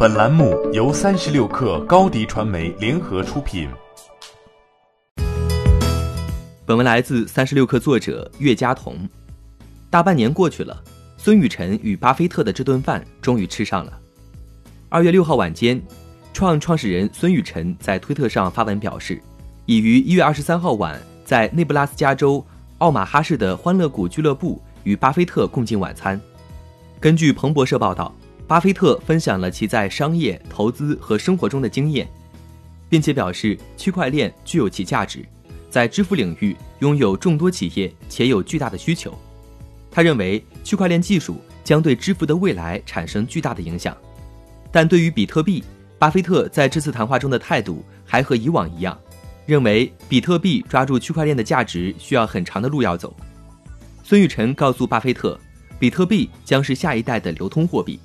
本栏目由三十六氪高低传媒联合出品。本文来自三十六氪作者岳佳彤。大半年过去了，孙雨晨与巴菲特的这顿饭终于吃上了。二月六号晚间，创创始人孙雨晨在推特上发文表示，已于一月二十三号晚在内布拉斯加州奥马哈市的欢乐谷俱乐部与巴菲特共进晚餐。根据彭博社报道，巴菲特分享了其在商业、投资和生活中的经验，并且表示区块链具有其价值。在支付领域拥有众多企业且有巨大的需求，他认为区块链技术将对支付的未来产生巨大的影响。但对于比特币，巴菲特在这次谈话中的态度还和以往一样，认为比特币抓住区块链的价值需要很长的路要走。孙雨晨告诉巴菲特，比特币将是下一代的流通货币。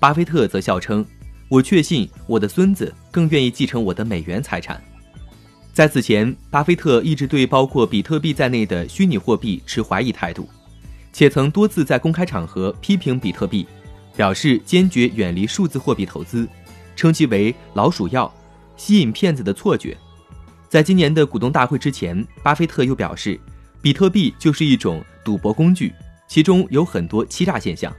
巴菲特则笑称：“我确信我的孙子更愿意继承我的美元财产。”在此前，巴菲特一直对包括比特币在内的虚拟货币持怀疑态度，且曾多次在公开场合批评比特币，表示坚决远离数字货币投资，称其为“老鼠药”，吸引骗子的错觉。在今年的股东大会之前，巴菲特又表示，比特币就是一种赌博工具，其中有很多欺诈现象。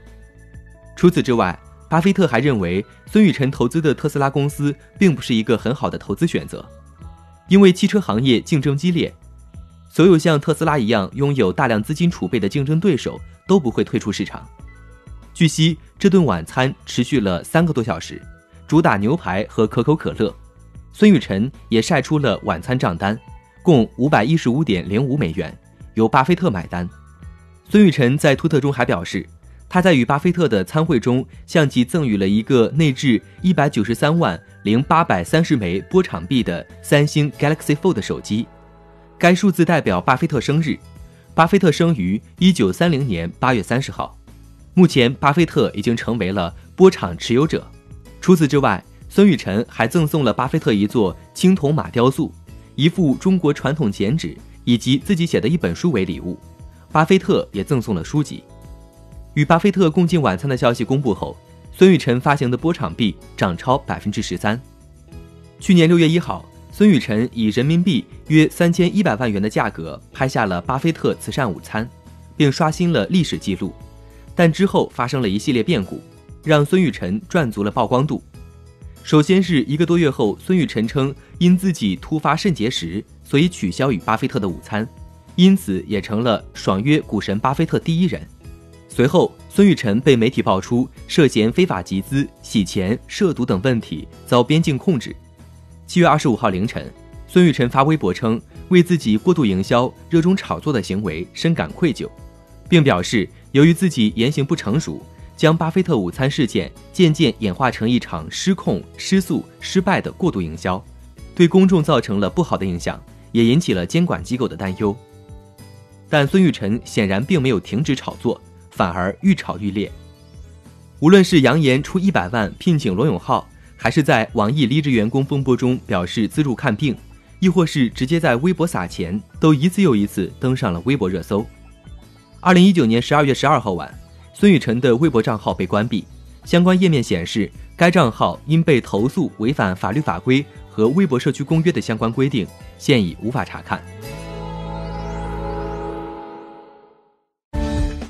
除此之外，巴菲特还认为孙雨晨投资的特斯拉公司并不是一个很好的投资选择。因为汽车行业竞争激烈，所有像特斯拉一样拥有大量资金储备的竞争对手都不会退出市场。据悉，这顿晚餐持续了三个多小时，主打牛排和可口可乐。孙雨晨也晒出了晚餐账单，共五百一十五点零五美元，由巴菲特买单。孙雨晨在推特中还表示。他在与巴菲特的参会中，向其赠予了一个内置一百九十三万零八百三十枚波场币的三星 Galaxy Fold 手机，该数字代表巴菲特生日。巴菲特生于一九三零年八月三十号。目前，巴菲特已经成为了波场持有者。除此之外，孙雨晨还赠送了巴菲特一座青铜马雕塑、一幅中国传统剪纸以及自己写的一本书为礼物。巴菲特也赠送了书籍。与巴菲特共进晚餐的消息公布后，孙雨晨发行的波场币涨超百分之十三。去年六月一号，孙雨晨以人民币约三千一百万元的价格拍下了巴菲特慈善午餐，并刷新了历史记录。但之后发生了一系列变故，让孙雨晨赚足了曝光度。首先是一个多月后，孙雨晨称因自己突发肾结石，所以取消与巴菲特的午餐，因此也成了爽约股神巴菲特第一人。随后，孙雨晨被媒体爆出涉嫌非法集资、洗钱、涉毒等问题，遭边境控制。七月二十五号凌晨，孙雨晨发微博称，为自己过度营销、热衷炒作的行为深感愧疚，并表示，由于自己言行不成熟，将巴菲特午餐事件渐渐演化成一场失控、失速、失败的过度营销，对公众造成了不好的影响，也引起了监管机构的担忧。但孙雨晨显然并没有停止炒作。反而愈炒愈烈。无论是扬言出一百万聘请罗永浩，还是在网易离职员工风波中表示资助看病，亦或是直接在微博撒钱，都一次又一次登上了微博热搜。二零一九年十二月十二号晚，孙雨晨的微博账号被关闭，相关页面显示该账号因被投诉违反法律法规和微博社区公约的相关规定，现已无法查看。